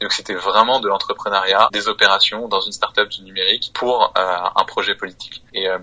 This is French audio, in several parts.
Donc c'était vraiment de l'entrepreneuriat, des opérations dans une startup du numérique pour euh, un projet politique. Et, euh,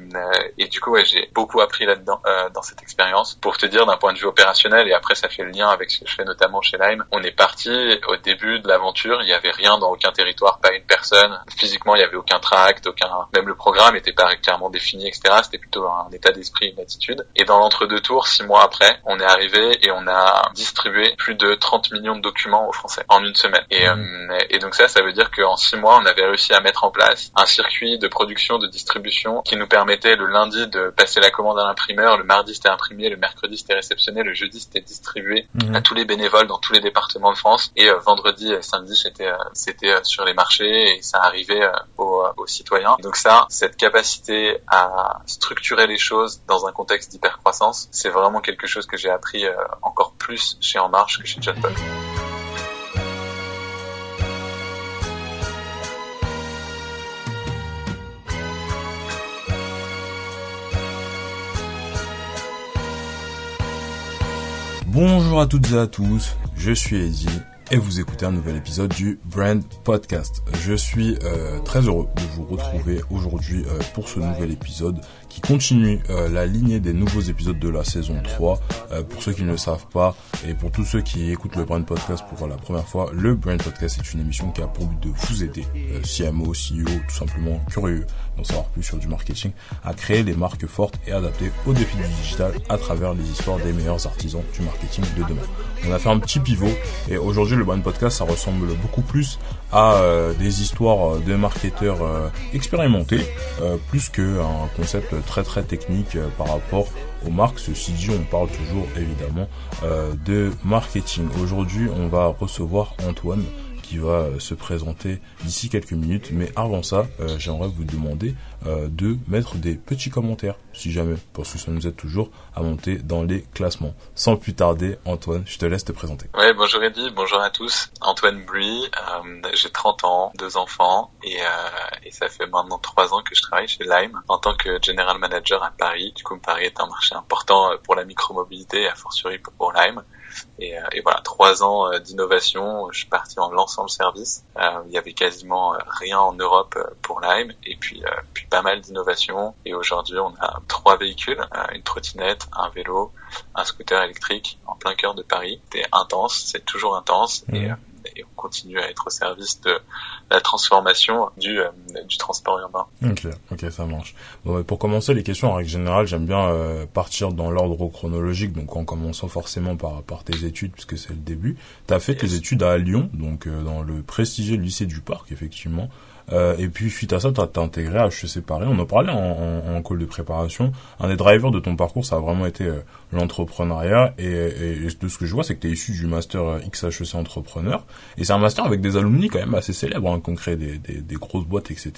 et du coup, ouais, j'ai beaucoup appris là-dedans euh, dans cette expérience. Pour te dire d'un point de vue opérationnel, et après ça fait le lien avec ce que je fais notamment chez Lime, on est parti au début de l'aventure, il y avait rien dans aucun territoire, pas une personne. Physiquement, il y avait aucun tract, aucun, même le programme était pas clairement défini, etc. C'était plutôt un état d'esprit, une attitude. Et dans l'entre-deux tours, six mois après, on est arrivé et on a distribué plus de 30 millions de documents aux Français en une semaine. Euh, et donc ça, ça veut dire qu'en six mois, on avait réussi à mettre en place un circuit de production, de distribution qui nous permettait le lundi de passer la commande à l'imprimeur, le mardi c'était imprimé, le mercredi c'était réceptionné, le jeudi c'était distribué mmh. à tous les bénévoles dans tous les départements de France et euh, vendredi et samedi c'était euh, c'était euh, sur les marchés et ça arrivait euh, aux, aux, citoyens. Donc ça, cette capacité à structurer les choses dans un contexte d'hypercroissance, c'est vraiment quelque chose que j'ai appris encore plus chez En Marche que chez John. Bonjour à toutes et à tous, je suis Eddie et vous écoutez un nouvel épisode du Brand Podcast. Je suis euh, très heureux de vous retrouver aujourd'hui euh, pour ce nouvel épisode qui continue euh, la lignée des nouveaux épisodes de la saison 3. Euh, pour ceux qui ne le savent pas et pour tous ceux qui écoutent le Brand Podcast pour la première fois, le Brand Podcast est une émission qui a pour but de vous aider, euh, CMO, CEO, tout simplement curieux d'en savoir plus sur du marketing, à créer des marques fortes et adaptées aux défis du digital à travers les histoires des meilleurs artisans du marketing de demain. On a fait un petit pivot et aujourd'hui le Brand Podcast ça ressemble beaucoup plus à euh, des histoires de marketeurs euh, expérimentés euh, plus qu'un concept très très technique par rapport aux marques. Ceci dit, on parle toujours évidemment de marketing. Aujourd'hui, on va recevoir Antoine qui va euh, se présenter d'ici quelques minutes. Mais avant ça, euh, j'aimerais vous demander euh, de mettre des petits commentaires, si jamais, parce que ça nous aide toujours à monter dans les classements. Sans plus tarder, Antoine, je te laisse te présenter. Ouais, bonjour Eddy, bonjour à tous. Antoine Bruy, j'ai 30 ans, deux enfants, et, ça fait maintenant trois ans que je travaille chez Lime en tant que General Manager à Paris. Du coup, Paris est un marché important pour la micromobilité et a fortiori pour Lime. Et, euh, et, voilà, trois ans euh, d'innovation. Je suis parti en lançant le service. Euh, il y avait quasiment rien en Europe pour Lime, et puis puis pas mal d'innovation. Et aujourd'hui, on a trois véhicules une trottinette, un vélo, un scooter électrique en plein cœur de Paris. C'est intense, c'est toujours intense. Et, mmh et on continue à être au service de la transformation du, euh, du transport urbain. Ok, ok, ça marche. Bon, pour commencer, les questions en règle générale, j'aime bien euh, partir dans l'ordre chronologique, donc en commençant forcément par, par tes études, puisque c'est le début. Tu as fait tes études à Lyon, donc euh, dans le prestigieux lycée du Parc, effectivement. Euh, et puis suite à ça, tu as, intégré à HEC Paris. On en parlait en, en, en, call de préparation. Un des drivers de ton parcours, ça a vraiment été euh, l'entrepreneuriat. Et, et, de ce que je vois, c'est que tu es issu du master euh, XHEC entrepreneur. Et c'est un master avec des alumni quand même assez célèbres, hein, qui créé des, des, des, grosses boîtes, etc.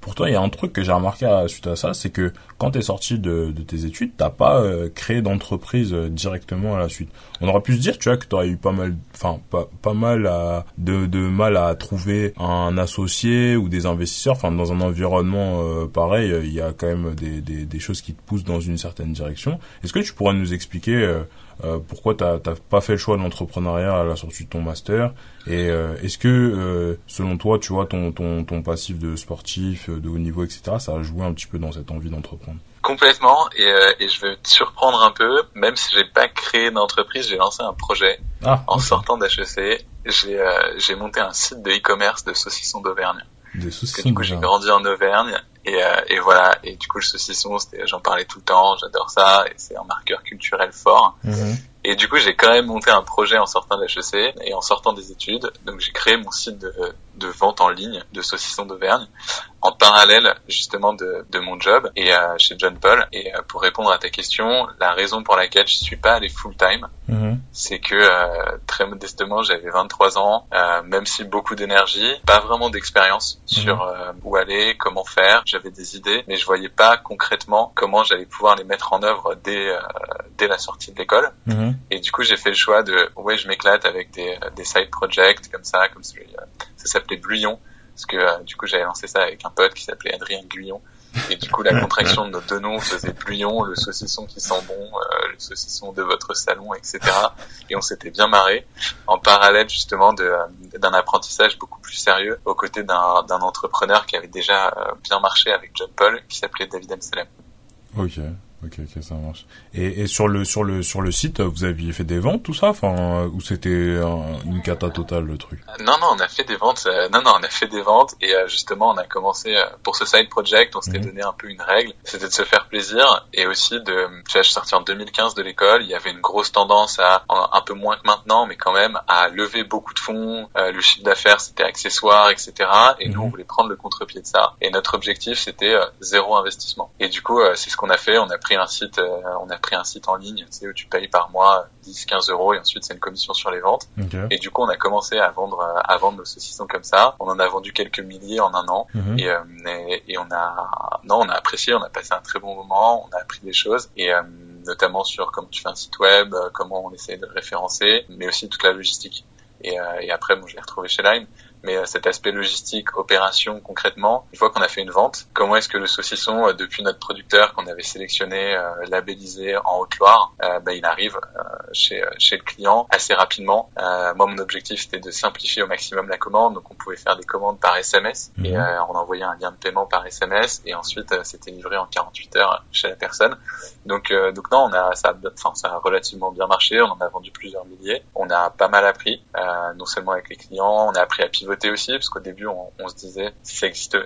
Pourtant, il y a un truc que j'ai remarqué à, suite à ça, c'est que quand tu es sorti de, tes études, t'as pas euh, créé d'entreprise directement à la suite. On aurait pu se dire, tu vois, que tu aurais eu pas mal, enfin pas, pas mal à, de, de mal à trouver un associé ou des investisseurs. Enfin, dans un environnement euh, pareil, il y a quand même des, des, des, choses qui te poussent dans une certaine direction. Est-ce que tu pourrais nous expliquer euh, euh pourquoi tu n'as pas fait le choix de l'entrepreneuriat à la sortie de ton master Et euh, est-ce que, selon toi, tu vois, ton, ton, ton passif de sportif, de haut niveau, etc., ça a joué un petit peu dans cette envie d'entreprendre? Complètement, et, euh, et, je vais te surprendre un peu, même si j'ai pas créé d'entreprise, j'ai lancé un projet ah, en sortant d'HEC. J'ai euh, j'ai monté un site de e-commerce de saucissons d'Auvergne. Des saucissons. Du coup, j'ai grandi en Auvergne et, euh, et, voilà. Et du coup, le saucisson, j'en parlais tout le temps. J'adore ça. Et c'est un marqueur culturel fort. Mhm. Et du coup, j'ai quand même monté un projet en sortant de l'HEC et en sortant des études. Donc, j'ai créé mon site de, de vente en ligne de saucissons d'Auvergne en parallèle justement de, de mon job et euh, chez John Paul. Et euh, pour répondre à ta question, la raison pour laquelle je suis pas allé full time, mhm. c'est que euh, très modestement, j'avais 23 ans, euh, même si beaucoup d'énergie, pas vraiment d'expérience mhm. sur où aller, comment faire. J'avais des idées, mais je voyais pas concrètement comment j'allais pouvoir les mettre en œuvre dès dès la sortie de l'école. Mhm. Et du coup, j'ai fait le choix de ouais, je m'éclate avec des des side projects comme ça, comme celui ça s'appelait Bluyon parce que euh, du coup j'avais lancé ça avec un pote qui s'appelait Adrien Guyon Et du coup, la contraction de nos deux noms faisait Pluyon, le saucisson qui sent bon, euh, le saucisson de votre salon, etc. Et on s'était bien marré en parallèle justement de d'un apprentissage beaucoup plus sérieux aux côtés d'un d'un entrepreneur qui avait déjà bien marché avec John Paul, qui s'appelait David Amselem. Ok. Ok, ok, ça marche. Et, et sur le sur le sur le site, vous aviez fait des ventes, tout ça, enfin, ou c'était une cata totale le truc? Non, non, on a fait des ventes. Euh, non, non, on a fait des ventes et euh, justement, on a commencé euh, pour ce side project, on s'était mhm. donné un peu une règle, c'était de se faire plaisir et aussi de. Tu vois, je suis sorti en 2015 de l'école, il y avait une grosse tendance à un peu moins que maintenant, mais quand même à lever beaucoup de fonds. le chiffre d'affaires, c'était accessoire, etc. Et nous, on mhm. voulait prendre le contre-pied de ça. Et notre objectif, c'était zéro investissement. Et du coup, c'est ce qu'on a fait. On a pris un site, euh, on a pris un site en ligne, tu sais, où tu payes par mois 10, 15 euros et ensuite c'est une commission sur les ventes. Et du coup, on a commencé à vendre, euh, à vendre nos saucissons comme ça. On en a vendu quelques milliers en un an. Mhm. et, euh, et, on a, non, on a apprécié, on a passé un très bon moment, on a appris des choses et notamment sur comment tu fais un site web, comment on essaie de le référencer, mais aussi toute la logistique. Et, et après, bon, je l'ai retrouvé chez Lime mais euh, cet aspect logistique, opération concrètement, une fois qu'on a fait une vente, comment est-ce que le saucisson, euh, depuis notre producteur qu'on avait sélectionné, euh, labellisé en Haute-Loire, bah, il arrive chez, chez le client assez rapidement. moi, mon objectif, c'était de simplifier au maximum la commande, donc on pouvait faire des commandes par SMS et mhm. on envoyait un lien de paiement par SMS et ensuite c'était livré en 48 heures chez la personne. Donc, donc non, on a ça, enfin ça a relativement bien marché. On en a vendu plusieurs milliers. On a pas mal appris, non seulement avec les clients, on a appris à pivoter aussi, parce qu'au début, on, on, se disait, ça existe,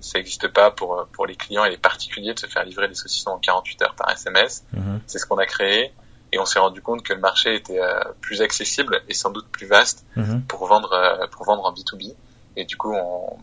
ça existe pas pour, pour les clients et les particuliers de se faire livrer des saucissons en 48 heures par SMS. Mhm. C'est ce qu'on a créé. Et on s'est rendu compte que le marché était euh, plus accessible et sans doute plus vaste mhm. pour vendre, euh, pour vendre en B2B. Et du coup, on,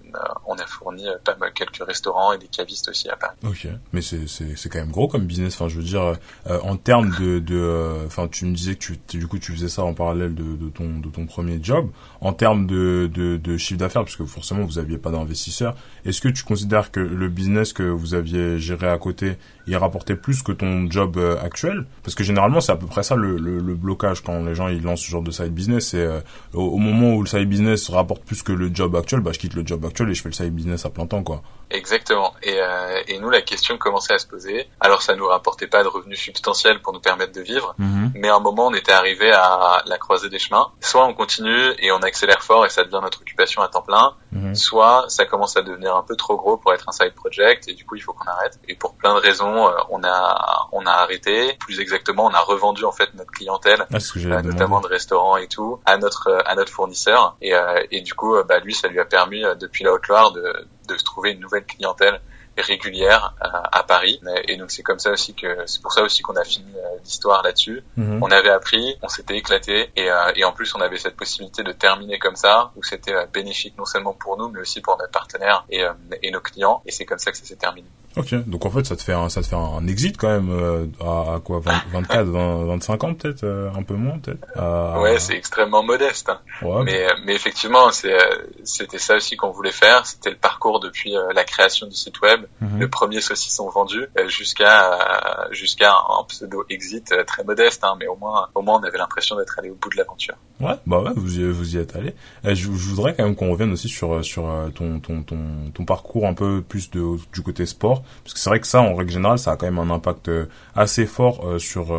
on a fourni euh, pas mal quelques restaurants et des cavistes aussi à Paris. Ok, mais c'est quand même gros comme business. Enfin, je veux dire, euh, en termes de de, euh, enfin, tu me disais que tu du coup tu faisais ça en parallèle de, de ton de ton premier job. En termes de de, de chiffre d'affaires, parce que forcément vous aviez pas d'investisseurs. Est-ce que tu considères que le business que vous aviez géré à côté, il rapportait plus que ton job actuel? Parce que généralement c'est à peu près ça le, le, le, blocage quand les gens ils lancent ce genre de side business. C'est au, au, moment où le side business rapporte plus que le job actuel, bah je quitte le job actuel et je fais le side business à plein temps, quoi. Exactement. Et, euh, et nous, la question commençait à se poser. Alors, ça nous rapportait pas de revenus substantiels pour nous permettre de vivre, mhm. mais à un moment, on était arrivé à la croisée des chemins. Soit on continue et on accélère fort et ça devient notre occupation à temps plein, mhm. soit ça commence à devenir un peu trop gros pour être un side project et du coup, il faut qu'on arrête. Et pour plein de raisons, euh, on a on a arrêté. Plus exactement, on a revendu en fait notre clientèle, ah, euh, notamment de restaurants et tout, à notre à notre fournisseur. Et, euh, et du coup, bah lui, ça lui a permis depuis la Haute-Loire de de se trouver une nouvelle clientèle régulière euh, à Paris. Et donc c'est comme ça aussi que c'est pour ça aussi qu'on a fini euh, l'histoire là-dessus. Mhm. On avait appris, on s'était éclaté et, euh, et en plus on avait cette possibilité de terminer comme ça où c'était bénéfique non seulement pour nous mais aussi pour notre partenaire et, et nos clients. Et c'est comme ça que ça s'est terminé. Ok, donc en fait ça te fait un, ça te fait un exit quand même à, à, quoi 24, 20, 25 ans peut-être, un peu moins peut-être. Ouais, c'est extrêmement modeste. Hein. Ouais. Mais mais effectivement c'est c'était ça aussi qu'on voulait faire. C'était le parcours depuis la création du site web Mhm. le premier saucisson vendu, euh, jusqu'à euh, jusqu'à un pseudo exit euh, très modeste, hein, mais au moins au moins on avait l'impression d'être allé au bout de l'aventure. Ouais, bah ouais, vous y, vous y êtes allé. Je, je, voudrais quand même qu'on revienne aussi sur sur ton ton ton ton parcours un peu plus de du côté sport, parce que c'est vrai que ça, en règle générale, ça a quand même un impact assez fort sur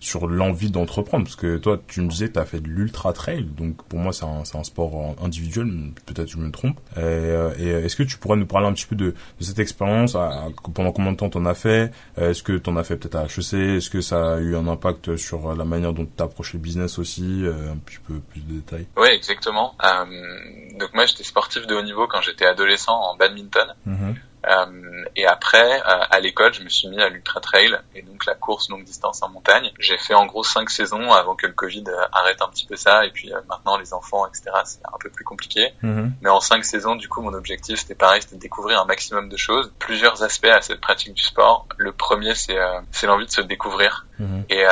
sur l'envie d'entreprendre, parce que toi, tu me disais, tu as fait de l'ultra trail, donc pour moi, c'est un c'est un sport individuel, peut-être je me trompe. Et, et est-ce que tu pourrais nous parler un petit peu de, de cette expérience? Pendant combien de temps t'en as fait? Euh, Est-ce que t'en as fait peut-être à HEC Est-ce que ça a eu un impact sur la manière dont t'as approché le business aussi? Euh, Un petit peu plus de détails. Oui, exactement. Euh, donc moi, j'étais sportif de haut niveau quand j'étais adolescent en badminton. Mm-hmm. Euh, et après, euh, à l'école, je me suis mis à l'ultra trail et donc la course longue distance en montagne. J'ai fait en gros cinq saisons avant que le Covid euh, arrête un petit peu ça. Et puis maintenant, les enfants, etc., c'est un peu plus compliqué. Mhm. Mais en cinq saisons, du coup, mon objectif, c'était pareil, c'était de découvrir un maximum de choses. Plusieurs aspects à cette pratique du sport. Le premier, c'est c'est l'envie de se découvrir. Mhm. Et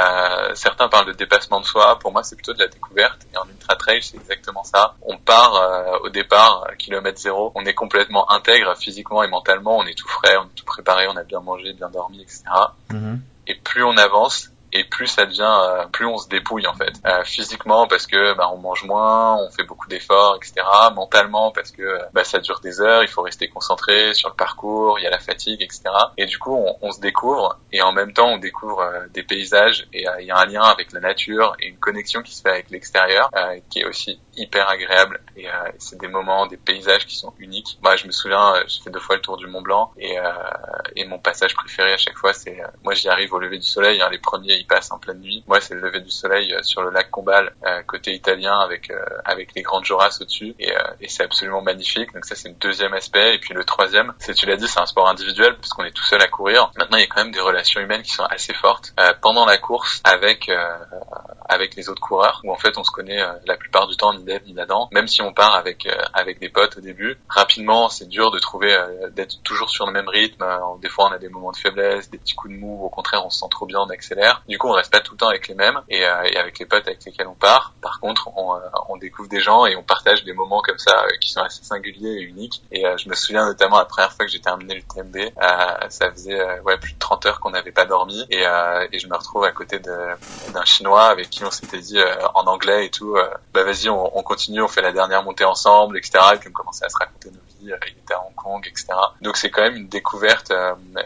certains parlent de dépassement de soi. Pour moi, c'est plutôt de la découverte. Et en ultra trail, c'est exactement ça. On part au départ, kilomètre zéro. On est complètement intègre physiquement et mentalement on est tout frais, on est tout préparé, on a bien mangé, bien dormi, etc. Mhm. Et plus on avance, et plus ça devient, euh, plus on se dépouille en fait. Euh, physiquement parce que bah, on mange moins, on fait beaucoup d'efforts, etc. Mentalement parce que bah, ça dure des heures, il faut rester concentré sur le parcours, il y a la fatigue, etc. Et du coup, on, on se découvre et en même temps, on découvre euh, des paysages et il y a un lien avec la nature et une connexion qui se fait avec l'extérieur qui est aussi hyper agréable et c'est des moments, des paysages qui sont uniques. Moi, je me souviens, j'ai fait deux fois le tour du Mont Blanc et, et mon passage préféré à chaque fois, c'est moi j'y arrive au lever du soleil. Hein, les premiers, ils passent en pleine nuit. Moi, c'est le lever du soleil euh, sur le lac Combal, euh, côté italien, avec euh, avec les grandes Joras au-dessus, et, et c'est absolument magnifique. Donc ça, c'est le deuxième aspect. Et puis le troisième, c'est tu l'as dit, c'est un sport individuel parce qu'on est tout seul à courir. Maintenant, il y a quand même des relations humaines qui sont assez fortes pendant la course avec avec les autres coureurs, où en fait, on se connaît la plupart du temps ni d'Ève ni d'Adam. Même si on part avec avec des potes au début, rapidement, c'est dur de trouver d'être toujours sur le même rythme. des fois, on a des moments de faiblesse, des petits coups de mou. Au contraire, on se sent trop bien, on accélère. Du coup, on reste pas tout le temps avec les mêmes et, euh, et avec les potes avec lesquels on part. Par contre, on, euh, on, découvre des gens et on partage des moments comme ça euh, qui sont assez singuliers et uniques. Et je me souviens notamment la première fois que j'ai terminé le TMB, ça faisait ouais plus de 30 heures qu'on n'avait pas dormi et, et je me retrouve à côté d'un Chinois avec on s'était dit en anglais et tout, bah vas-y, on, on, continue, on fait la dernière montée ensemble, etc. Et puis on commençait à se raconter nos vies. il était à Hong Kong, etc. Donc c'est quand même une découverte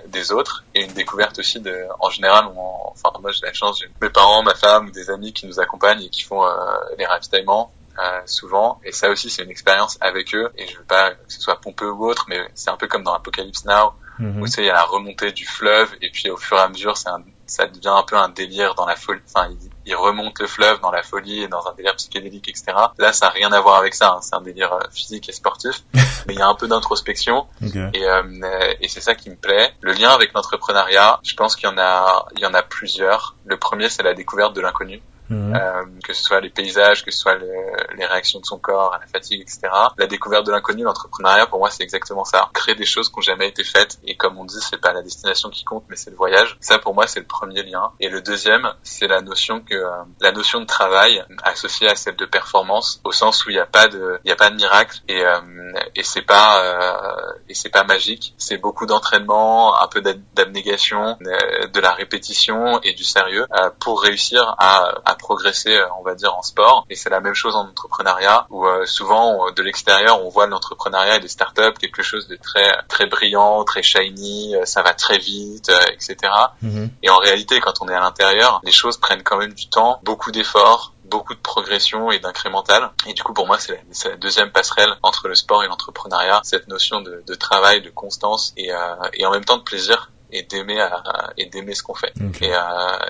des autres et une découverte aussi de, en général, on, enfin moi j'ai la chance, j'ai mes parents, ma femme, des amis qui nous accompagnent et qui font euh, les ravitaillements. Euh, souvent et ça aussi c'est une expérience avec eux et je veux pas que ce soit pompeux ou autre mais c'est un peu comme dans Apocalypse Now mhm. où tu sais il y a la remontée du fleuve et puis au fur et à mesure c'est un, ça devient un peu un délire dans la folie enfin il remonte le fleuve dans la folie et dans un délire psychédélique, etc. Là, ça n'a rien à voir avec ça. Hein. C'est un délire euh, physique et sportif, mais il y a un peu d'introspection et, euh, et c'est ça qui me plaît. Le lien avec l'entrepreneuriat, je pense qu'il y en a, il y en a plusieurs. Le premier, c'est la découverte de l'inconnu. Mhm. Euh, que ce soit les paysages, que ce soit les réactions de son corps à la fatigue, etc. La découverte de l'inconnu, l'entrepreneuriat, pour moi, c'est exactement ça. Créer des choses qui n'ont jamais été faites. Et comme on dit, c'est pas la destination qui compte, mais c'est le voyage. Ça, pour moi, c'est le premier lien. Et le deuxième, c'est la notion que euh, la notion de travail associée à celle de performance, au sens où il n'y a pas de, il y a pas de miracle et euh, et c'est pas euh, et c'est pas magique. C'est beaucoup d'entraînement, un peu d'abnégation, de la répétition et du sérieux pour réussir à, à progresser, euh, on va dire, en sport. Et c'est la même chose en entrepreneuriat, où euh, souvent de l'extérieur, on voit l'entrepreneuriat et les startups quelque chose de très très brillant, très shiny, euh, ça va très vite, etc. Mhm. Et en réalité, quand on est à l'intérieur, les choses prennent quand même du temps, beaucoup d'efforts, beaucoup de progression et d'incrémental. Et du coup, pour moi, c'est la, la, deuxième passerelle entre le sport et l'entrepreneuriat, cette notion de, de, travail, de constance et, euh, et en même temps de plaisir et d'aimer et d'aimer ce qu'on fait. Et, euh,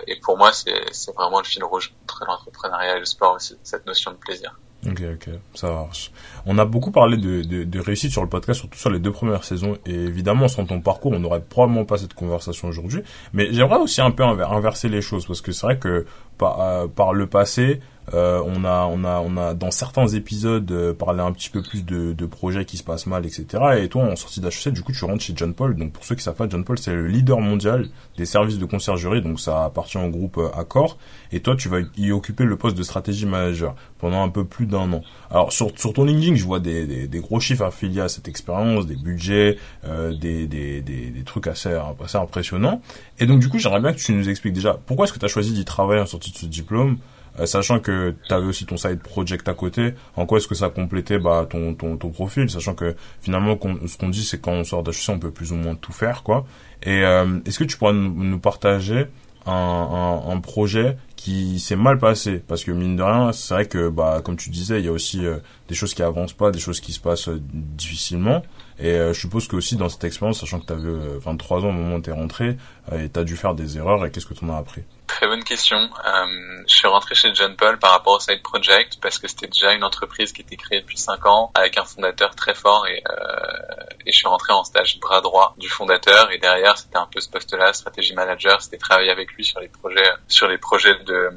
et pour moi, c'est vraiment le fil rouge entre l'entrepreneuriat et le sport aussi, cette notion de plaisir. Ok, ok, ça marche. On a beaucoup parlé de, de, de, réussite sur le podcast, surtout sur les deux premières saisons. Et évidemment, sans ton parcours, on n'aurait probablement pas cette conversation aujourd'hui. Mais j'aimerais aussi un peu inverser les choses, parce que c'est vrai que par, euh, par le passé, euh, on a, on a, on a dans certains épisodes euh, parlé un petit peu plus de, de projets qui se passent mal, etc. Et toi, en sortie d'HEC, du coup, tu rentres chez John Paul. Donc, pour ceux qui savent pas, John Paul, c'est le leader mondial des services de conciergerie. Donc, ça appartient au groupe euh, Accor. Et toi, tu vas y occuper le poste de stratégie manager pendant un peu plus d'un an. Alors, sur, sur ton LinkedIn, je vois des, des, des gros chiffres affiliés à cette expérience, des budgets, euh, des, des, des, trucs assez, assez impressionnants. Et donc, du coup, j'aimerais bien que tu nous expliques déjà pourquoi est-ce que tu as choisi d'y travailler en sortie de ce diplôme sachant que tu avais aussi ton side project à côté, en quoi est-ce que ça complétait bah, ton, ton, ton profil, sachant que finalement ce qu'on dit c'est quand on sort d'HEC on peut plus ou moins tout faire quoi. Et euh, est-ce que tu pourrais nous, partager un, un, un, projet qui s'est mal passé? Parce que mine de rien c'est vrai que bah comme tu disais il y a aussi euh, des choses qui avancent pas des choses qui se passent difficilement. Et je suppose que aussi dans cette expérience sachant que tu avais 23 ans au moment où tu es rentré et tu as dû faire des erreurs et qu'est-ce que tu en as appris? Très bonne question. Euh, je suis rentré chez John Paul par rapport au Side Project parce que c'était déjà une entreprise qui était créée depuis 5 ans avec un fondateur très fort et, euh, et je suis rentré en stage bras droit du fondateur et derrière c'était un peu ce poste-là, stratégie manager, c'était travailler avec lui sur les projets, sur les projets de euh,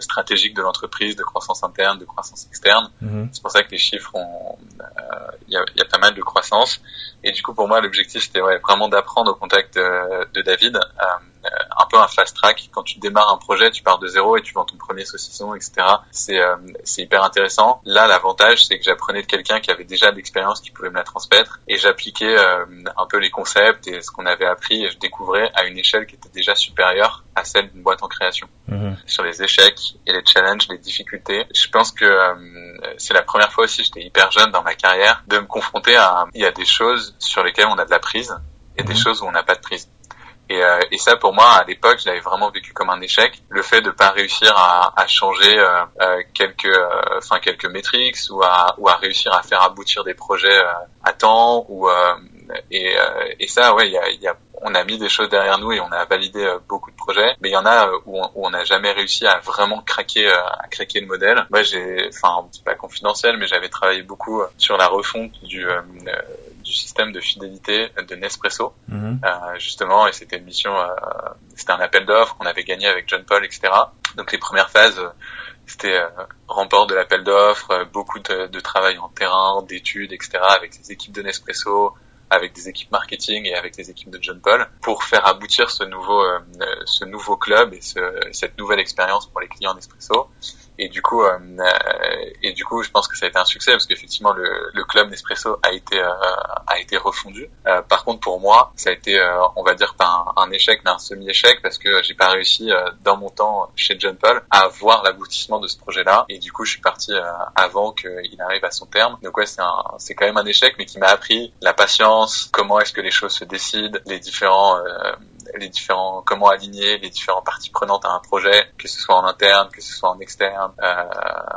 stratégiques de l'entreprise, de croissance interne, de croissance externe. Mhm. C'est pour ça que les chiffres ont, il y, a, y, a, pas mal de croissance et du coup pour moi l'objectif c'était ouais, vraiment d'apprendre au contact de, de David. Euh, un peu un fast track. Quand tu démarres un projet, tu pars de zéro et tu vends ton premier saucisson, etc. C'est c'est hyper intéressant. Là, l'avantage, c'est que j'apprenais de quelqu'un qui avait déjà de l'expérience, qui pouvait me la transmettre, et j'appliquais un peu les concepts et ce qu'on avait appris, et je découvrais à une échelle qui était déjà supérieure à celle d'une boîte en création. Mhm. Sur les échecs et les challenges, les difficultés, je pense que c'est la première fois aussi, j'étais hyper jeune dans ma carrière, de me confronter à, il y a des choses sur lesquelles on a de la prise et des mhm. choses où on n'a pas de prise. Et, euh, et, ça, pour moi, à l'époque, je l'avais vraiment vécu comme un échec. Le fait de pas réussir à, à changer euh, euh quelques, euh, enfin quelques métriques ou à, ou à réussir à faire aboutir des projets euh, à temps. Ou et, et ça, ouais, il y a, y a, on a mis des choses derrière nous et on a validé beaucoup de projets. Mais il y en a où on n'a jamais réussi à vraiment craquer, à craquer le modèle. Moi, j'ai, enfin, c'est pas confidentiel, mais j'avais travaillé beaucoup sur la refonte du du système de fidélité de Nespresso, mhm. euh, justement, et c'était une mission, euh, c'était un appel d'offres qu'on avait gagné avec John Paul, etc. Donc les premières phases, c'était euh, remport de l'appel d'offres, beaucoup de, de, travail en terrain, d'études, etc. avec les équipes de Nespresso, avec des équipes marketing et avec les équipes de John Paul pour faire aboutir ce nouveau ce nouveau club et ce, cette nouvelle expérience pour les clients Nespresso et du coup euh, et du coup je pense que ça a été un succès parce qu'effectivement le, le club Nespresso a été euh, a été refondu. Euh, par contre pour moi ça a été on va dire pas un, échec mais un semi échec parce que j'ai pas réussi dans mon temps chez John Paul à voir l'aboutissement de ce projet là et du coup je suis parti avant qu'il arrive à son terme. Donc ouais c'est un c'est quand même un échec mais qui m'a appris la patience comment est-ce que les choses se décident les différents les différents, comment aligner les différentes parties prenantes à un projet, que ce soit en interne, que ce soit en externe, euh,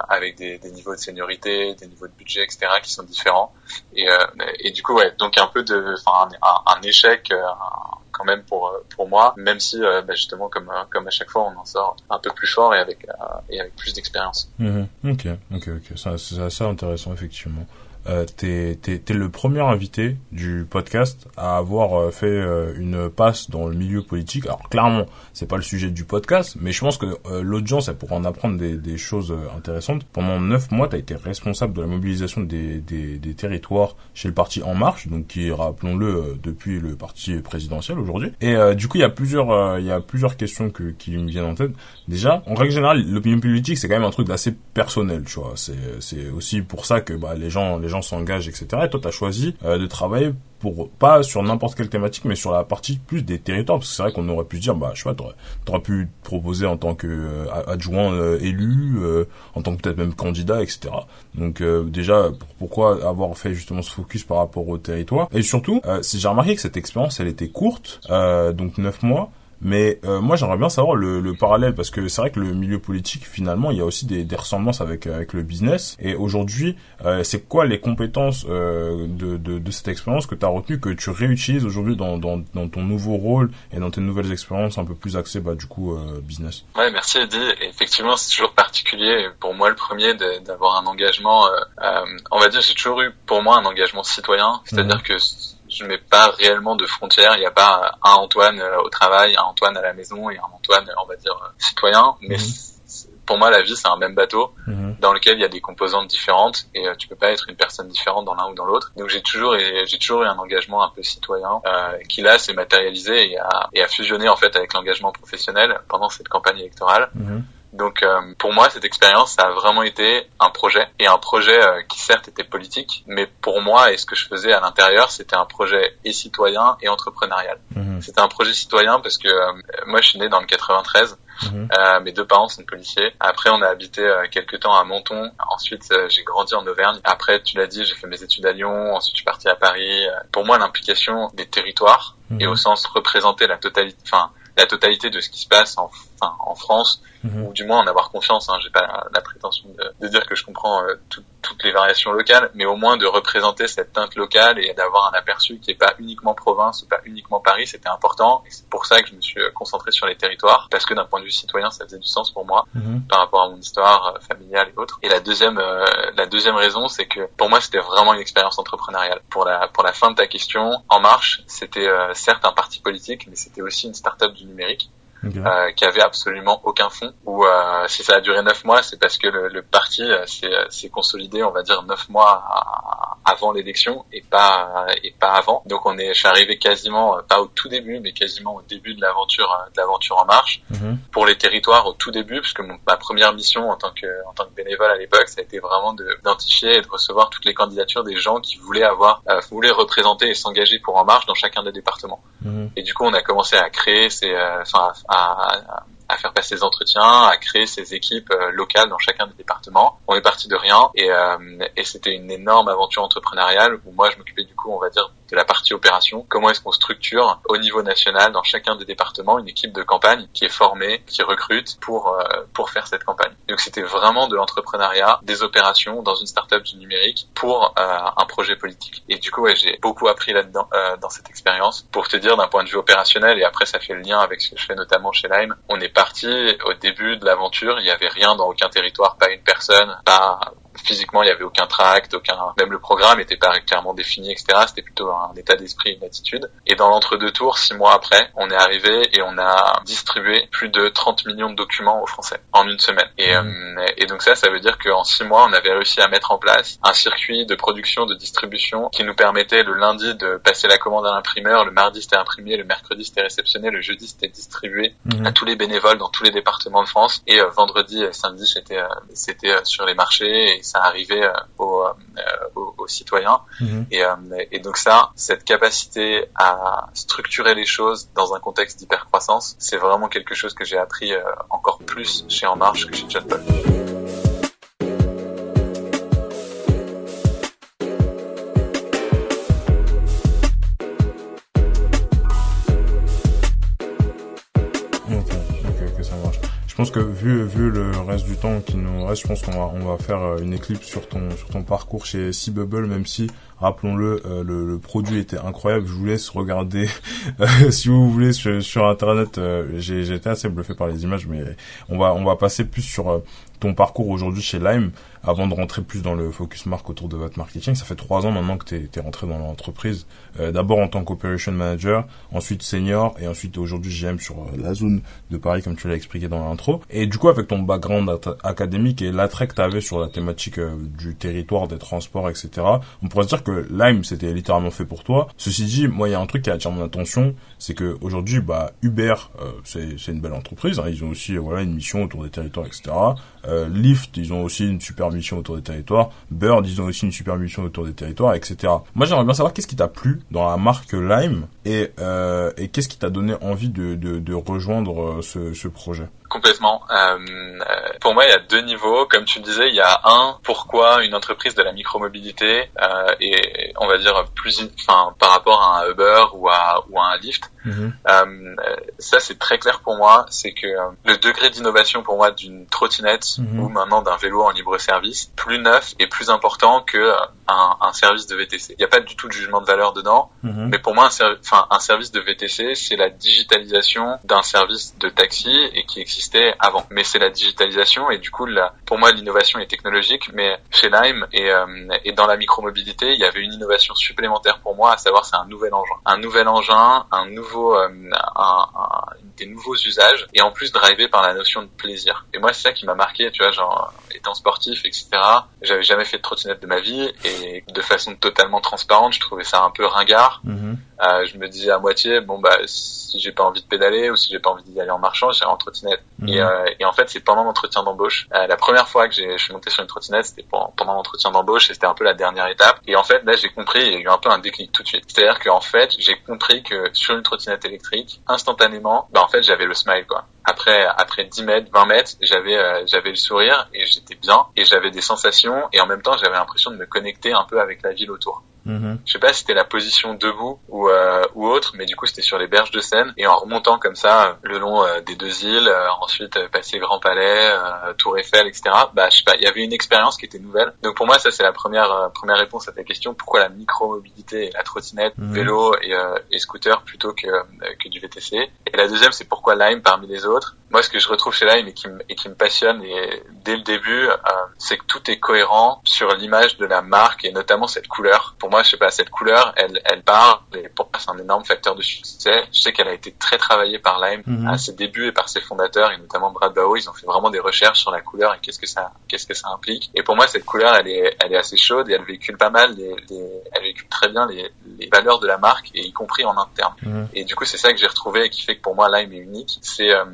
avec des, des, niveaux de seniorité, des niveaux de budget, etc., qui sont différents. Et, euh, et du coup, ouais, donc un peu de, enfin, un, un, échec. Euh, quand même pour pour moi même si euh, bah justement comme comme à chaque fois on en sort un peu plus fort et avec et avec plus d'expérience mmh. ok ok ok ça c'est assez intéressant effectivement euh, t'es es, le premier invité du podcast à avoir euh, fait euh, une passe dans le milieu politique. Alors clairement, c'est pas le sujet du podcast, mais je pense que euh, l'audience, elle pourra en apprendre des, des choses intéressantes. Pendant neuf mois, t'as été responsable de la mobilisation des, des, des, territoires chez le parti En Marche, donc qui, rappelons-le, depuis le parti présidentiel aujourd'hui. Et du coup, il y a plusieurs, il y a plusieurs questions que, qui me viennent en tête. Déjà, en règle générale, l'opinion politique, c'est quand même un truc d'assez personnel, tu vois. C'est aussi pour ça que bah, les gens, les gens s'engagent, etc. Et toi, tu as choisi euh, de travailler pour pas sur n'importe quelle thématique, mais sur la partie plus des territoires, parce que c'est vrai qu'on aurait pu se dire, bah, je sais pas, t'aurais, aurais pu te proposer en tant que euh, euh, élu, en tant que peut-être même candidat, etc. Donc déjà, pourquoi avoir fait justement ce focus par rapport au territoire? Et surtout, si j'ai remarqué que cette expérience, elle était courte, donc neuf mois. Mais euh, moi, j'aimerais bien savoir le, le, parallèle parce que c'est vrai que le milieu politique, finalement, il y a aussi des, des ressemblances avec avec le business. Et aujourd'hui, euh, c'est quoi les compétences euh, de, de, de, cette expérience que tu as retenu, que tu réutilises aujourd'hui dans, dans, dans, ton nouveau rôle et dans tes nouvelles expériences un peu plus axées, bah, du coup, euh, business? Ouais, merci Eddie. effectivement, c'est toujours particulier pour moi le premier d'avoir un engagement. Euh, on va dire, j'ai toujours eu pour moi un engagement citoyen, c'est-à-dire mhm. que je mets pas réellement de frontières. Il n'y a pas un Antoine euh, au travail, un Antoine à la maison et un Antoine, on va dire, euh, citoyen. Mais mhm. pour moi, la vie, c'est un même bateau mhm. dans lequel il y a des composantes différentes et euh, tu peux pas être une personne différente dans l'un ou dans l'autre. Donc j'ai toujours, j'ai toujours eu un engagement un peu citoyen euh, qui là s'est matérialisé et a, et a fusionné en fait avec l'engagement professionnel pendant cette campagne électorale. Mhm. Donc euh, pour moi, cette expérience, ça a vraiment été un projet et un projet euh, qui certes était politique, mais pour moi et ce que je faisais à l'intérieur, c'était un projet et citoyen et entrepreneurial. Mhm. C'était un projet citoyen parce que euh, moi, je suis né dans le 93. Mhm. mes deux parents sont policiers. Après, on a habité quelques temps à Menton. Ensuite, j'ai grandi en Auvergne. Après, tu l'as dit, j'ai fait mes études à Lyon. Ensuite, je suis parti à Paris. Pour moi, l'implication des territoires mhm. et au sens représenter la totalité, enfin la totalité de ce qui se passe en, enfin, en France, mhm. ou du moins en avoir confiance. Hein. J'ai pas la prétention de, de, dire que je comprends euh, toutes les variations locales, mais au moins de représenter cette teinte locale et d'avoir un aperçu qui est pas uniquement province, pas uniquement Paris, c'était important. Et c'est pour ça que je me suis euh, concentré sur les territoires, parce que d'un point de vue citoyen, ça faisait du sens pour moi mhm. par rapport à mon histoire euh, familiale et autres. Et la deuxième, la deuxième raison, c'est que pour moi, c'était vraiment une expérience entrepreneuriale. Pour la pour la fin de ta question, En Marche, c'était certes un parti politique, mais c'était aussi une start-up du numérique. Euh, qui avait absolument aucun fond. Ou euh, si ça a duré neuf mois, c'est parce que le, le parti euh, s'est consolidé, on va dire neuf mois avant l'élection et pas et pas avant. Donc on est, je suis arrivé quasiment pas au tout début, mais quasiment au début de l'aventure de l'aventure en marche mhm. pour les territoires au tout début, puisque ma première mission en tant que en tant que bénévole à l'époque, ça a été vraiment d'identifier et de recevoir toutes les candidatures des gens qui voulaient avoir euh, voulaient représenter et s'engager pour en marche dans chacun des départements. Mhm. Et du coup, on a commencé à créer ces, euh, enfin, à, à, à faire passer des entretiens, à créer ces équipes euh, locales dans chacun des départements. On est parti de rien et, euh, et c'était une énorme aventure entrepreneuriale où moi je m'occupais du coup, on va dire, de la partie opération. Comment est-ce qu'on structure au niveau national dans chacun des départements une équipe de campagne qui est formée, qui recrute pour euh, pour faire cette campagne. Donc c'était vraiment de l'entrepreneuriat, des opérations dans une start-up du numérique pour un projet politique. Et du coup, ouais, j'ai beaucoup appris là-dedans dans cette expérience. Pour te dire d'un point de vue opérationnel et après ça fait le lien avec ce que je fais notamment chez Lime, on n'est pas parti, au début de l'aventure, il y avait rien dans aucun territoire, pas une personne, pas physiquement il y avait aucun tract, aucun même le programme était pas clairement défini, etc. C'était plutôt un état d'esprit, une attitude. Et dans l'entre-deux tours, six mois après, on est arrivé et on a distribué plus de 30 millions de documents aux Français en une semaine. Et, mmh. euh, et donc ça, ça veut dire qu'en six mois, on avait réussi à mettre en place un circuit de production, de distribution qui nous permettait le lundi de passer la commande à l'imprimeur, le mardi c'était imprimé, le mercredi c'était réceptionné, le jeudi c'était distribué mmh. à tous les bénévoles dans tous les départements de France et euh, vendredi et samedi c'était euh, c'était sur les marchés et ça arrivait euh, aux, aux, citoyens. Mhm. Et, euh, et, donc ça, cette capacité à structurer les choses dans un contexte d'hypercroissance, c'est vraiment quelque chose que j'ai appris euh, encore plus chez En Marche que chez John pense que vu le reste du temps qui nous reste, je pense qu'on va on va faire euh, une éclipse sur ton sur ton parcours chez C-Bubble, même si rappelons-le, euh, le, produit était incroyable. Je vous laisse regarder euh, si vous voulez sur, internet. j'ai été assez bluffé par les images, mais on va on va passer plus sur ton parcours aujourd'hui chez Lime avant de rentrer plus dans le focus marque autour de votre marketing. Ça fait trois ans maintenant que tu es, rentré dans l'entreprise. Euh, D'abord en tant qu'operation manager, ensuite senior et ensuite aujourd'hui GM sur euh, la zone de Paris comme tu l'as expliqué dans l'intro. Et du coup avec ton background académique et l'attrait que tu avais sur la thématique euh, du territoire, des transports, etc. On pourrait se dire que Lime c'était littéralement fait pour toi. Ceci dit, moi il y a un truc qui attire mon attention, c'est que aujourd'hui bah Uber euh, c'est une belle entreprise. Hein. Ils ont aussi voilà une mission autour des territoires, etc. Euh, Lyft, ils ont aussi une super mission autour des territoires. Bird, ils ont aussi une super mission autour des territoires, etc. Moi, j'aimerais bien savoir qu'est-ce qui t'a plu dans la marque Lime et, euh, et qu'est-ce qui t'a donné envie de, de, de rejoindre euh, ce, ce projet? Complètement. Euh, pour moi, il y a deux niveaux. Comme tu le disais, il y a un pourquoi une entreprise de la micromobilité euh, et on va dire plus, enfin par rapport à un Uber ou à ou à un Lyft. Euh, ça, c'est très clair pour moi. C'est que euh, le degré d'innovation pour moi d'une trottinette mhm. ou maintenant d'un vélo en libre service, plus neuf et plus important que euh, un, un service de VTC. Il n'y a pas du tout de jugement de valeur dedans, mhm. mais pour moi, un, enfin, un service de VTC, c'est la digitalisation d'un service de taxi et qui existe avant. Mais c'est la digitalisation et du coup, pour moi, l'innovation est technologique. Mais chez Lime et, euh, et dans la micromobilité, il y avait une innovation supplémentaire pour moi, à savoir c'est un nouvel engin, un nouvel engin, un nouveau, euh, des nouveaux usages et en plus drivé par la notion de plaisir. Et moi, c'est ça qui m'a marqué, tu vois, genre étant sportif, etc. J'avais jamais fait de trottinette de ma vie et de façon totalement transparente, je trouvais ça un peu ringard. Mm-hmm. Euh, je me disais à moitié, bon bah si j'ai pas envie de pédaler ou si j'ai pas envie d'y aller en marchant, j'irai en trottinette. Mhm. Et, euh, et, en fait, c'est pendant l'entretien d'embauche. Euh, la première fois que je suis monté sur une trottinette, c'était pendant, l'entretien d'embauche et c'était un peu la dernière étape. Et en fait, là, j'ai compris, il y a eu un peu un déclic tout de suite. C'est-à-dire qu'en fait, j'ai compris que sur une trottinette électrique, instantanément, bah en fait, j'avais le smile quoi. Après, après 10 mètres, 20 mètres, j'avais euh, j'avais le sourire et j'étais bien et j'avais des sensations et en même temps, j'avais l'impression de me connecter un peu avec la ville autour. Mm Je sais pas si c'était la position debout ou euh, ou autre, mais du coup c'était sur les berges de Seine et en remontant comme ça le long euh, des deux îles, euh, ensuite passer Grand Palais, Tour Eiffel, etc. Bah je sais pas, il y avait une expérience qui était nouvelle. Donc pour moi ça c'est la première première réponse à ta question. Pourquoi la micro-mobilité la trottinette, mhm. vélo et, et scooter plutôt que que du VTC Et la deuxième c'est pourquoi Lime parmi les autres? Moi ce que je retrouve chez Lime et qui, et qui me passionne et dès le début, c'est que tout est cohérent sur l'image de la marque et notamment cette couleur. Pour moi, je sais pas, cette couleur, elle, elle parle, et pour moi, c'est un énorme facteur de succès. Je sais qu'elle a été très travaillée par Lime mhm. à ses débuts et par ses fondateurs, et notamment Brad Bao, ils ont fait vraiment des recherches sur la couleur et qu'est-ce que ça, qu'est-ce que ça implique. Et pour moi, cette couleur, elle est, elle est assez chaude et elle véhicule pas mal les, les elle véhicule très bien les, les valeurs de la marque et y compris en interne. Mhm. Et du coup, c'est ça que j'ai retrouvé et qui fait que pour moi, Lime est unique. C'est, euh,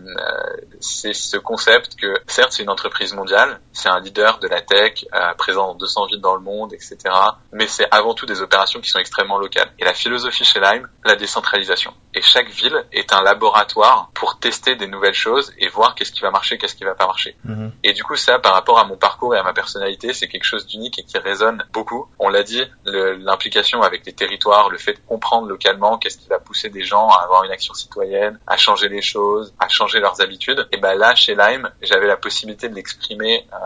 c'est ce concept que, certes, c'est une entreprise mondiale, c'est un leader de la tech, euh, présent dans 200 villes dans le monde, etc. Mais c'est avant tout des opérations qui sont extrêmement locales. Et la philosophie chez Lime, la décentralisation. Et chaque ville est un laboratoire pour tester des nouvelles choses et voir qu'est-ce qui va marcher, qu'est-ce qui va pas marcher. Mhm. Et du coup, ça, par rapport à mon parcours et à ma personnalité, c'est quelque chose d'unique et qui résonne beaucoup. On l'a dit, l'implication avec les territoires, le fait de comprendre localement qu'est-ce qui va pousser des gens à avoir une action citoyenne, à changer les choses, à changer leurs habitudes. Et ben là, chez Lime, j'avais la possibilité de l'exprimer euh,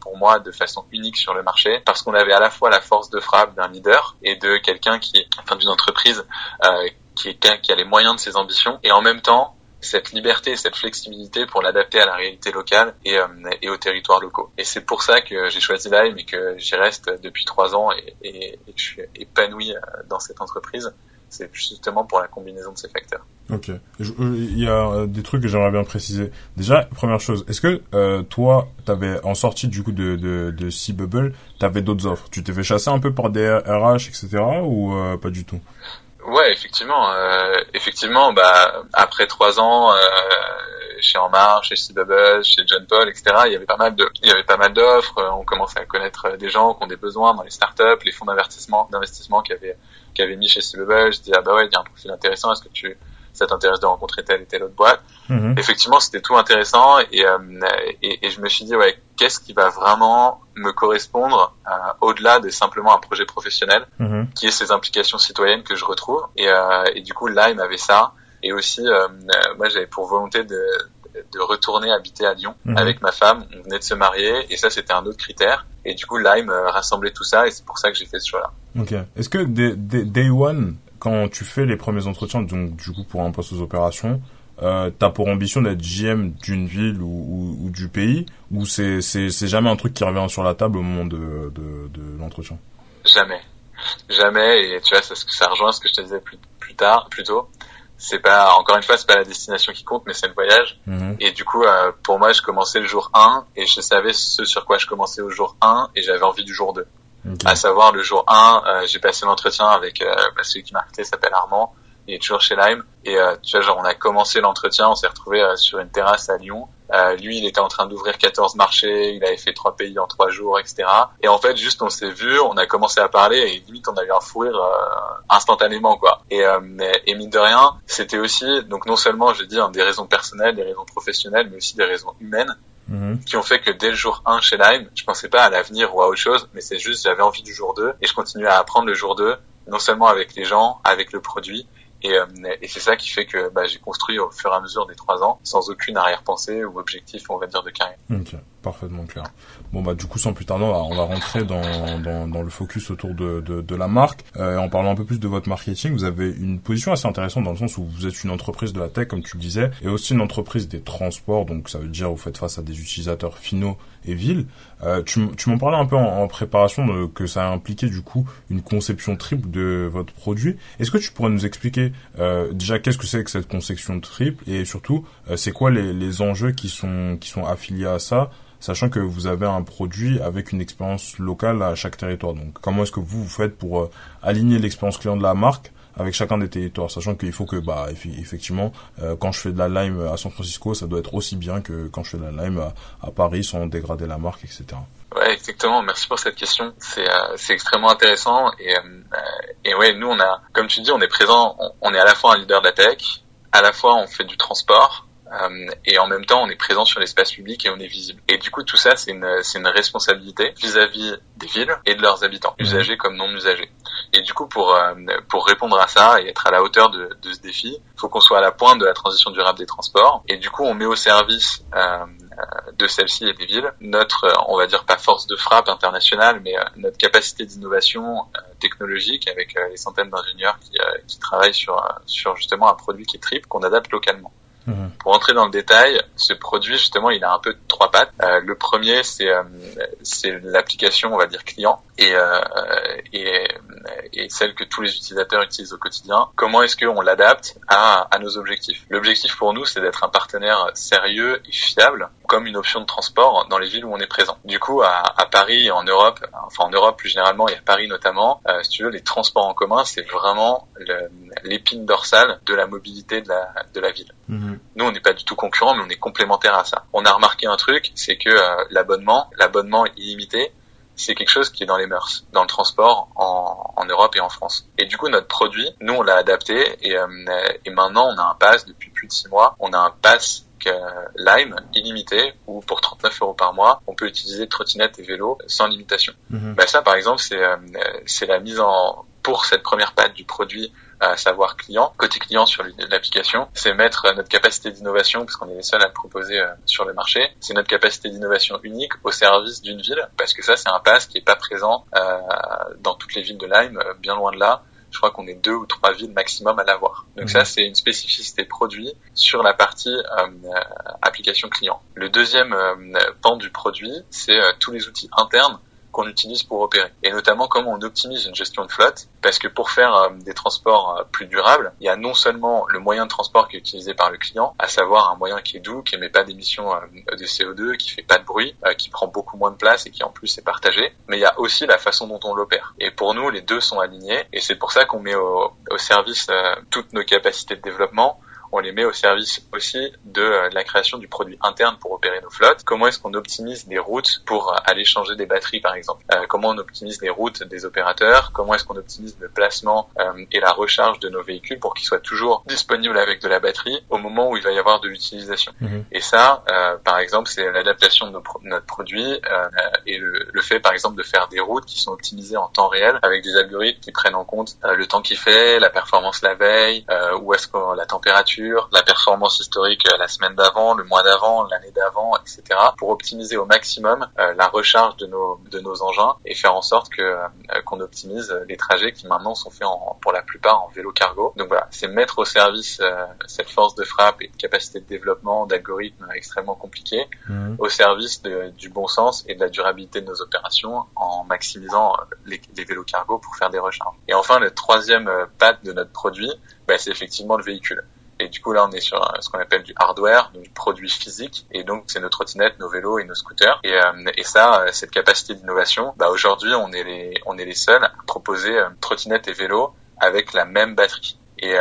pour moi de façon unique sur le marché parce qu'on avait à la fois la force de frappe d'un leader et de quelqu'un qui, enfin d'une entreprise euh, qui, est, qui a les moyens de ses ambitions et en même temps cette liberté, cette flexibilité pour l'adapter à la réalité locale et, euh, et aux territoires locaux. Et c'est pour ça que j'ai choisi Lime et que j'y reste depuis trois ans et, et, et, je suis épanoui dans cette entreprise. C'est justement pour la combinaison de ces facteurs. Ok. Il y a euh, des trucs que j'aimerais bien préciser. Déjà, première chose, est-ce que euh, toi, t'avais en sortie du coup de de, de C-Bubble, t'avais d'autres offres? Tu t'es fait chasser un peu par des RH, etc. ou euh, pas du tout? Ouais, effectivement. Euh, effectivement, bah après trois ans euh, chez En Marche, chez C-Bubble, chez John Paul, etc. Il y avait pas mal de, il y avait pas mal d'offres. On commençait à connaître des gens qui ont des besoins dans les startups, les fonds d'investissement, d'investissement qui avaient qui avaient mis chez C-Bubble. Je dis ah bah ouais, il y a un profil intéressant. Est-ce que tu ça t'intéresse de rencontrer telle et telle autre boîte? Mhm. Effectivement, c'était tout intéressant et, euh, et, et, je me suis dit ouais, qu'est-ce qui va vraiment me correspondre euh, au-delà de simplement un projet professionnel, mhm. qui est ces implications citoyennes que je retrouve? Et, euh, et du coup, là, il m'avait ça. Et aussi, euh, moi, j'avais pour volonté de, de retourner habiter à Lyon mhm. avec ma femme. On venait de se marier et ça, c'était un autre critère. Et du coup, Lime rassemblait tout ça et c'est pour ça que j'ai fait ce choix-là. Ok. Est-ce que Day One, quand tu fais les premiers entretiens, donc du coup pour un poste aux opérations, euh, t'as pour ambition d'être GM d'une ville ou, ou, du pays, ou c'est c'est jamais un truc qui revient sur la table au moment de de, de l'entretien? Jamais, jamais. Et tu vois, ça, ça rejoint ce que je te disais plus plus tard, plus tôt. C'est pas encore une fois, c'est pas la destination qui compte, mais c'est le voyage. Mhm. Et du coup, euh, pour moi, je commençais le jour 1 et je savais ce sur quoi je commençais au jour 1 et j'avais envie du jour 2. À savoir le jour 1, euh, j'ai passé l'entretien avec euh, bah, celui qui m'a recruté, s'appelle Armand, il est toujours chez Lime. Et euh, tu vois, genre on a commencé l'entretien, on s'est retrouvé sur une terrasse à Lyon. lui, il était en train d'ouvrir 14 marchés, il avait fait trois pays en trois jours, etc. Et en fait, juste on s'est vu, on a commencé à parler et limite on a eu un fou rire instantanément, quoi. Et, et mine de rien, c'était aussi donc non seulement, je dis, hein, des raisons personnelles, des raisons professionnelles, mais aussi des raisons humaines. Mhm. qui ont fait que dès le jour 1 chez Lime, je pensais pas à l'avenir ou à autre chose, mais c'est juste j'avais envie du jour 2 et je continuais à apprendre le jour 2, non seulement avec les gens, avec le produit, et, euh, et c'est ça qui fait que bah, j'ai construit au fur et à mesure des trois ans, sans aucune arrière-pensée ou objectif, on va dire, de carrière. Parfaitement clair. Bon bah du coup sans plus tarder, on va, on va rentrer dans, dans, le focus autour de, de, la marque. Euh, en parlant un peu plus de votre marketing, vous avez une position assez intéressante dans le sens où vous êtes une entreprise de la tech, comme tu le disais, et aussi une entreprise des transports, donc ça veut dire vous faites face à des utilisateurs finaux et villes. Euh, tu, tu m'en parlais un peu en, préparation de, que ça a du coup une conception triple de votre produit. Est-ce que tu pourrais nous expliquer euh, déjà qu'est-ce que c'est que cette conception triple et surtout c'est quoi les, les enjeux qui sont qui sont affiliés à ça sachant que vous avez un produit avec une expérience locale à chaque territoire. Donc comment est-ce que vous vous faites pour euh, aligner l'expérience client de la marque avec chacun des territoires, sachant qu'il faut que, bah, effectivement, euh, quand je fais de la lime à San Francisco, ça doit être aussi bien que quand je fais de la lime à, Paris sans dégrader la marque, etc. Ouais, exactement. Merci pour cette question. C'est euh, extrêmement intéressant et euh, ouais, nous on a, comme tu dis, on est présent, on, on, est à la fois un leader de la tech, à la fois on fait du transport, et en même temps on est présent sur l'espace public et on est visible. Et du coup tout ça c'est une, une responsabilité vis-à-vis des villes et de leurs habitants, mmh. usagers comme non usagers. Et du coup pour euh, pour répondre à ça et être à la hauteur de, de ce défi, faut qu'on soit à la pointe de la transition durable des transports. Et du coup on met au service euh, de celle-ci et des villes notre on va dire pas force de frappe internationale mais notre capacité d'innovation technologique avec les centaines d'ingénieurs qui, qui travaillent sur sur justement un produit qui est triple qu'on adapte localement. Mhm. Pour entrer dans le détail, ce produit justement, il a un peu trois pattes. Euh, le premier, c'est euh, c'est l'application, on va dire client, et, euh, et, et celle que tous les utilisateurs utilisent au quotidien. Comment est-ce qu'on l'adapte à, à nos objectifs? L'objectif pour nous, c'est d'être un partenaire sérieux et fiable, comme une option de transport dans les villes où on est présent. Du coup, à, à Paris, en Europe, enfin en Europe plus généralement et à Paris notamment, euh, si tu veux, les transports en commun, c'est vraiment l'épine dorsale de la mobilité de la, de la ville. Mhm. Nous, on n'est pas du tout concurrent, mais on est complémentaire à ça. On a remarqué un truc, c'est que euh, l'abonnement, l'abonnement illimité, c'est quelque chose qui est dans les mœurs, dans le transport en, en, Europe et en France. Et du coup, notre produit, nous, on l'a adapté et, euh, et maintenant, on a un pass depuis plus de six mois. On a un pass Lime illimité où pour 39 euros par mois, on peut utiliser trottinette et vélo sans limitation. Mhm. Bah ça, par exemple, c'est euh, c'est la mise en pour cette première patte du produit à savoir client, côté client sur l'application, c'est mettre notre capacité d'innovation, parce qu'on est les seuls à le proposer euh, sur le marché, c'est notre capacité d'innovation unique au service d'une ville, parce que ça c'est un pass qui est pas présent euh, dans toutes les villes de Lyme, euh, bien loin de là. Je crois qu'on est deux ou trois villes maximum à l'avoir. Donc ça, mhm. c'est une spécificité produit sur la partie application client. Le deuxième pan du produit, c'est tous les outils internes qu'on utilise pour opérer. Et notamment comment on optimise une gestion de flotte, parce que pour faire euh, des transports euh, plus durables, il y a non seulement le moyen de transport qui est utilisé par le client, à savoir un moyen qui est doux, qui émet pas d'émissions euh, de CO2, qui fait pas de bruit, qui prend beaucoup moins de place et qui en plus est partagé, mais il y a aussi la façon dont on l'opère. Et pour nous, les deux sont alignés, et c'est pour ça qu'on met au, au service toutes nos capacités de développement on les met au service aussi de euh, la création du produit interne pour opérer nos flottes. Comment est-ce qu'on optimise des routes pour euh, aller changer des batteries par exemple? Euh, Comment on optimise les routes des opérateurs? Comment est-ce qu'on optimise le placement et la recharge de nos véhicules pour qu'ils soient toujours disponibles avec de la batterie au moment où il va y avoir de l'utilisation? Mhm. Et ça, par exemple, c'est l'adaptation de notre produit et le, fait par exemple de faire des routes qui sont optimisées en temps réel avec des algorithmes qui prennent en compte le temps qu'il fait, la performance la veille, où est-ce que la température la performance historique euh, la semaine d'avant, le mois d'avant, l'année d'avant, etc. pour optimiser au maximum euh, la recharge de nos de nos engins et faire en sorte que euh, qu'on optimise les trajets qui maintenant sont faits en, pour la plupart en vélo cargo. Donc voilà, c'est mettre au service cette force de frappe et de capacité de développement d'algorithmes extrêmement compliqués mmh. au service de, du bon sens et de la durabilité de nos opérations en maximisant les, les vélos cargo pour faire des recharges. Et enfin, le troisième patte de notre produit, bah, c'est effectivement le véhicule. Et du coup, là, on est sur ce qu'on appelle du hardware, donc du produit physique. Et donc, c'est nos trottinettes, nos vélos et nos scooters. Et, euh, et ça, euh, cette capacité d'innovation, bah, aujourd'hui, on est les, on est les seuls à proposer euh, trottinettes et vélos avec la même batterie et,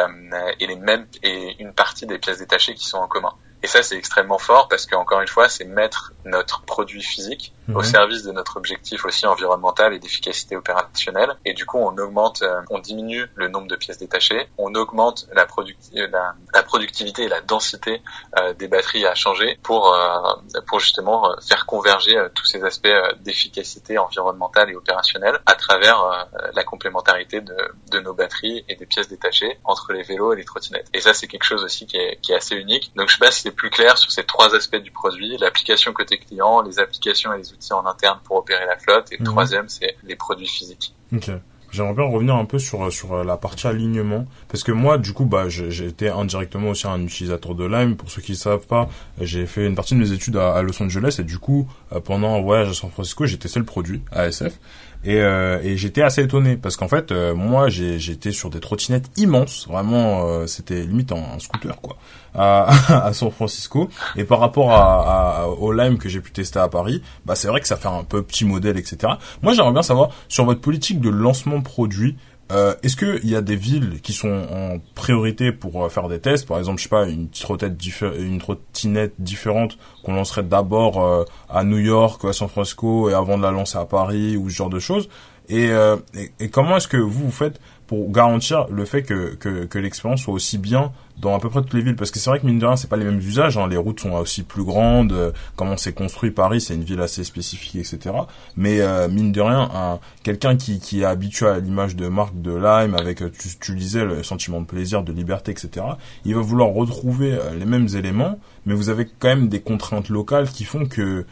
et les mêmes et une partie des pièces détachées qui sont en commun. Et ça, c'est extrêmement fort parce qu'encore une fois, c'est mettre notre produit physique au mhm. service de notre objectif aussi environnemental et d'efficacité opérationnelle. Et du coup, on augmente, euh, on diminue le nombre de pièces détachées, on augmente la, la, la productivité et la densité euh, des batteries à changer pour euh, pour justement faire converger tous ces aspects d'efficacité environnementale et opérationnelle à travers la complémentarité de, de nos batteries et des pièces détachées entre les vélos et les trottinettes. Et ça, c'est quelque chose aussi qui est, qui est assez unique. Donc, je sais pas si c'est plus clair sur ces trois aspects du produit l'application côté client, les applications et les outils en interne pour opérer la flotte. Et le mhm. troisième, c'est les produits physiques. Ok. J'aimerais bien revenir un peu sur sur la partie alignement parce que moi du coup bah j'ai été indirectement aussi un utilisateur de Lime pour ceux qui savent pas j'ai fait une partie de mes études à, Los Angeles et du coup euh, pendant un voyage à San Francisco j'ai testé le produit ASF et, euh, et j'étais assez étonné parce qu'en fait euh, moi j'étais sur des trottinettes immenses. Vraiment euh, c'était limite un, scooter quoi. À, à, San Francisco. Et par rapport à, à au Lime que j'ai pu tester à Paris bah c'est vrai que ça fait un peu petit modèle etc moi j'aimerais bien savoir sur votre politique de lancement produit euh, Est-ce qu'il y a des villes qui sont en priorité pour euh, faire des tests? Par exemple, je sais pas, une trottinette, trottinette différente qu'on lancerait d'abord euh, à New York, à San Francisco, et avant de la lancer à Paris, ou ce genre de choses. Et, euh, et comment est-ce que vous, vous faites pour garantir le fait que, que, que l'expérience soit aussi bien dans à peu près toutes les villes parce que c'est vrai que mine de rien c'est pas les mêmes usages hein. les routes sont aussi plus grandes euh, comment c'est construit Paris c'est une ville assez spécifique etc mais euh, mine de rien un, quelqu'un qui, qui est habitué à l'image de marque de Lime avec euh, tu, tu disais le sentiment de plaisir de liberté etc il va vouloir retrouver les mêmes éléments mais vous avez quand même des contraintes locales qui font que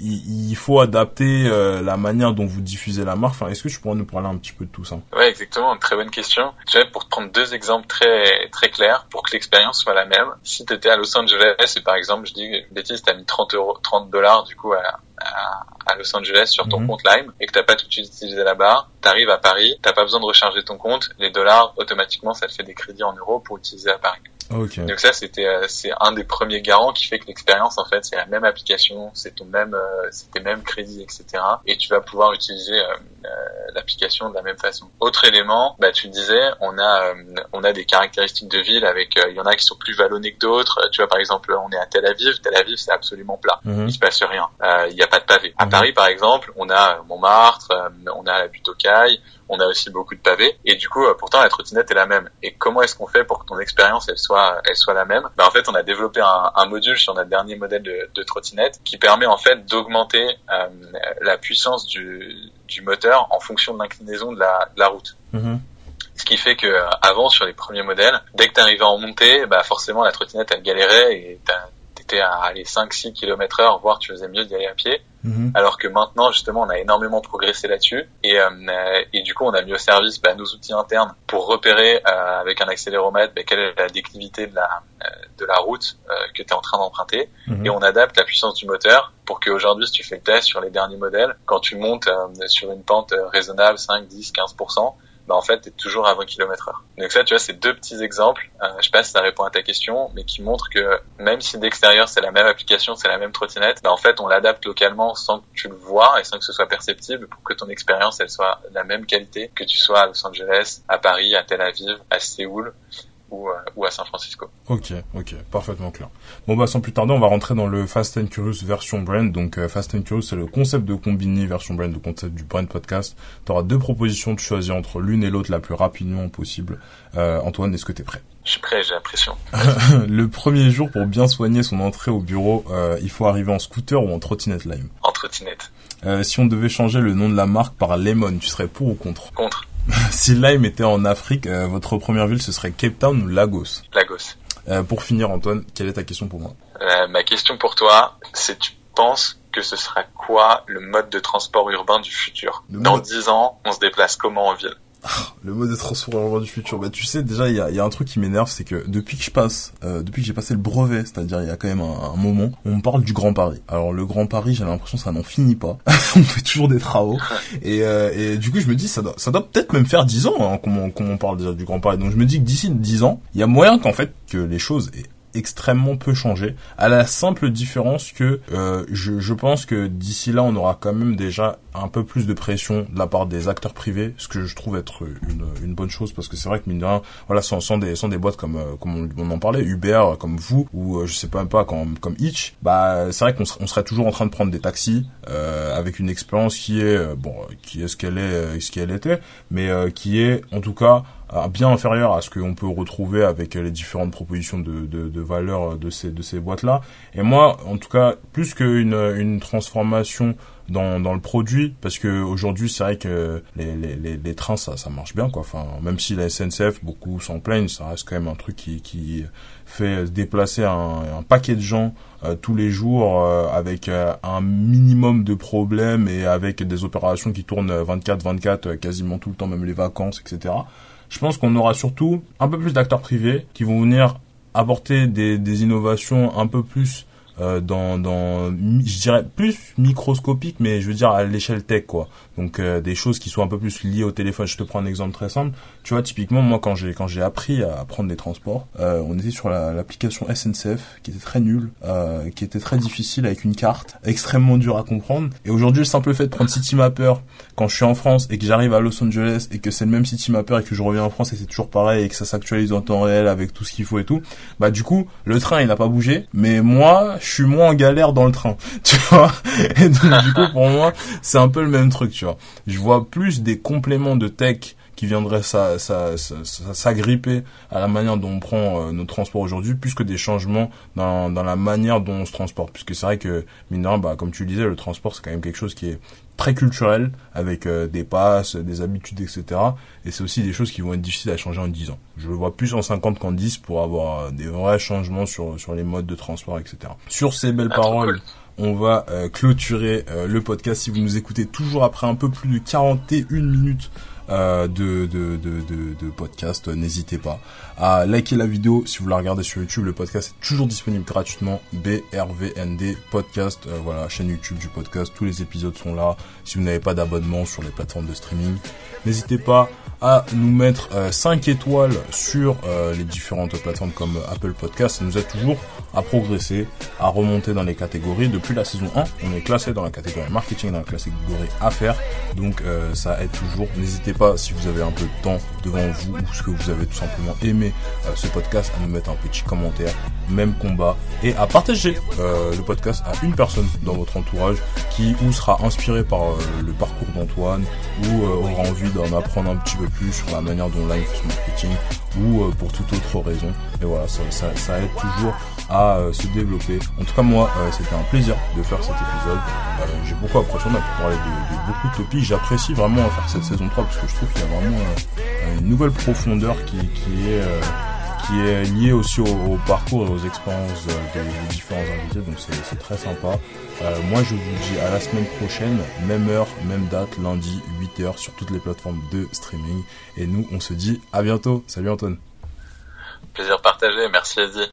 il, faut adapter euh, la manière dont vous diffusez la marque. Enfin, est-ce que tu pourrais nous parler un petit peu de tout ça? Ouais, exactement. Une très bonne question. Je pour te prendre deux exemples très très clairs pour que l'expérience soit la même. Si tu étais à Los Angeles et par exemple, je dis bêtise, t'as mis 30 euros, 30 dollars du coup à, à, Los Angeles sur ton mhm. compte Lime et que t'as pas tout utilisé là-bas, t'arrives à Paris, t'as pas besoin de recharger ton compte, les dollars automatiquement ça te fait des crédits en euros pour utiliser à Paris. Okay. Donc ça c'était euh, c'est un des premiers garants qui fait que l'expérience en fait c'est la même application, c'est ton même euh, c'est tes mêmes crédits etc. Et tu vas pouvoir utiliser euh, l'application de la même façon. Autre élément, bah tu disais on a on a des caractéristiques de ville avec il y en a qui sont plus vallonnés que d'autres. Tu vois par exemple on est à Tel Aviv, Tel Aviv c'est absolument plat, mhm. il se passe rien, il n'y a pas de pavé. À mhm. Paris par exemple on a Montmartre, on a la butte aux Cailles, on a aussi beaucoup de pavés et du coup euh, pourtant la trottinette est la même. Et comment est-ce qu'on fait pour que ton expérience elle soit elle soit la même? Ben, en fait on a développé un, un, module sur notre dernier modèle de, de trottinette qui permet en fait d'augmenter euh, la puissance du, du moteur en fonction de l'inclinaison de la, de la route. Mm-hmm. Ce qui fait que euh, avant sur les premiers modèles, dès que tu arrivais en montée, bah forcément la trottinette elle galérait et t'étais à aller 5-6 km heure, voire tu faisais mieux d'y aller à pied. Mhm. Alors que maintenant, justement, on a énormément progressé là-dessus. Et, euh, et du coup, on a mis au service bah, nos outils internes pour repérer euh, avec un accéléromètre bah, quelle est la déclivité de la, euh, de la route que tu es en train d'emprunter. Mhm. Et on adapte la puissance du moteur pour qu'aujourd'hui, si tu fais le test sur les derniers modèles, quand tu montes sur une pente raisonnable, 5, 10, 15%, bah en fait, t'es toujours à 20 km heure. Donc ça, tu vois, c'est deux petits exemples. Euh, je sais pas si ça répond à ta question, mais qui montrent que même si d'extérieur c'est la même application, c'est la même trottinette, bah en fait, on l'adapte localement sans que tu le vois et sans que ce soit perceptible pour que ton expérience elle soit la même qualité que tu sois à Los Angeles, à Paris, à Tel Aviv, à Séoul ou, ou à San Francisco. Ok, ok, parfaitement clair. Bon bah sans plus tarder, on va rentrer dans le Fast and Curious version brand. Donc euh, Fast and Curious, c'est le concept de combiner version brand, le concept du brand podcast. Tu auras deux propositions de choisir entre l'une et l'autre la plus rapidement possible. Euh, Antoine, est-ce que tu es prêt? Je suis prêt, j'ai la pression. le premier jour, pour bien soigner son entrée au bureau, euh, il faut arriver en scooter ou en trottinette Lime? En trottinette. Euh, si on devait changer le nom de la marque par Lemon, tu serais pour ou contre? Contre. si Lime était en Afrique, euh, votre première ville ce serait Cape Town ou Lagos? Lagos. Euh, pour finir, Antoine, quelle est ta question pour moi? Euh, Ma question pour toi, c'est tu penses que ce sera quoi le mode de transport urbain du futur? Dans dix ans, on se déplace comment en ville? Le mode de transport du futur. Bah, tu sais, déjà, il y a, un truc qui m'énerve, c'est que depuis que je passe, euh, depuis que j'ai passé le brevet, c'est-à-dire il y a quand même un, moment, on me parle du Grand Paris. Alors, le Grand Paris, j'ai l'impression ça n'en finit pas. on fait toujours des travaux. Et, euh, et du coup, je me dis, ça doit, ça doit peut-être même faire 10 ans hein, qu'on on parle déjà du Grand Paris. Donc, je me dis que d'ici 10 ans, il y a moyen qu'en fait, que les choses aient extrêmement peu changé, à la simple différence que euh, je, pense que d'ici là, on aura quand même déjà un peu plus de pression de la part des acteurs privés, ce que je trouve être une, bonne chose, parce que c'est vrai que mine de rien, voilà, sans, des, sans des boîtes comme, euh, comme on, en parlait, Uber, comme vous, ou euh, je sais pas même pas, comme, comme Itch, bah c'est vrai qu'on on serait toujours en train de prendre des taxis euh, avec une expérience qui est, bon, qui est ce qu'elle est, ce qu'elle était, mais qui est en tout cas bien inférieur à ce qu'on peut retrouver avec les différentes propositions de, de, de valeur de ces, de ces boîtes-là. Et moi, en tout cas, plus qu'une une transformation dans, dans le produit, parce que aujourd'hui, c'est vrai que les, les, les, trains, ça, ça marche bien, quoi. Enfin, même si la SNCF, beaucoup s'en plaignent, ça reste quand même un truc qui, qui fait déplacer un, un paquet de gens euh, tous les jours euh, avec euh, un minimum de problèmes et avec des opérations qui tournent 24-24 quasiment tout le temps, même les vacances, etc je pense qu'on aura surtout un peu plus d'acteurs privés qui vont venir apporter des, innovations un peu plus euh, dans, dans je dirais plus microscopique mais je veux dire à l'échelle tech quoi. Donc euh, des choses qui sont un peu plus liées au téléphone. Je te prends un exemple très simple. Tu vois typiquement moi quand j'ai quand j'ai appris à prendre des transports euh, on était sur l'application SNCF qui était très nulle euh, qui était très difficile avec une carte extrêmement dure à comprendre. Et aujourd'hui le simple fait de prendre Citymapper quand je suis en France et que j'arrive à Los Angeles et que c'est le même Citymapper et que je reviens en France et c'est toujours pareil et que ça s'actualise en temps réel avec tout ce qu'il faut et tout bah du coup le train il n'a pas bougé. Mais moi suis moins en galère dans le train, tu vois. Et donc du coup pour moi, c'est un peu le même truc, tu vois. Je vois plus des compléments de tech qui viendraient s'agripper à la manière dont on prend euh, nos transports aujourd'hui, plus que des changements dans, la manière dont on se transporte. Puisque c'est vrai que, mine bah, comme tu disais, le transport, c'est quand même quelque chose qui est très culturel, avec euh, des passes, des habitudes, etc. Et c'est aussi des choses qui vont être difficiles à changer en 10 ans. Je le vois plus en 50 qu'en 10 pour avoir euh, des vrais changements sur, sur les modes de transport, etc. Sur ces belles ah, paroles, on va clôturer le podcast. Si vous nous écoutez toujours après un peu plus de 41 minutes euh, de, de, podcast, n'hésitez pas à liker la vidéo si vous la regardez sur YouTube. Le podcast est toujours disponible gratuitement. BRVND Podcast, euh, voilà, chaîne YouTube du podcast. Tous les épisodes sont là. Si vous n'avez pas d'abonnement sur les plateformes de streaming, n'hésitez pas à nous mettre 5 euh, étoiles sur les différentes plateformes comme Apple Podcast. Ça nous aide toujours à progresser, à remonter dans les catégories. Depuis la saison 1, on est classé dans la catégorie marketing, dans la catégorie affaires. Donc ça aide toujours. N'hésitez pas, si vous avez un peu de temps devant vous ou ce que vous avez tout simplement aimé euh, ce podcast, à nous mettre un petit commentaire, même combat, et à partager euh, le podcast à une personne dans votre entourage qui ou sera inspiré par euh, le parcours d'Antoine ou aura envie d'en apprendre un petit peu plus sur la manière dont son marketing ou pour toute autre raison. Et voilà, ça, aide toujours à se développer. En tout cas, moi, c'était un plaisir de faire cet épisode. J'ai beaucoup apprécié, on a pu parler de, beaucoup de topics. J'apprécie vraiment faire cette saison 3 parce que je trouve qu'il y a vraiment euh, une nouvelle profondeur qui, qui est euh, qui est liée aussi au, parcours et aux expériences des, différents invités, donc c'est très sympa. Euh, moi je vous dis à la semaine prochaine, même heure, même date, lundi 8h sur toutes les plateformes de streaming. Et nous on se dit à bientôt. Salut Antoine. Plaisir partagé, merci Eddie.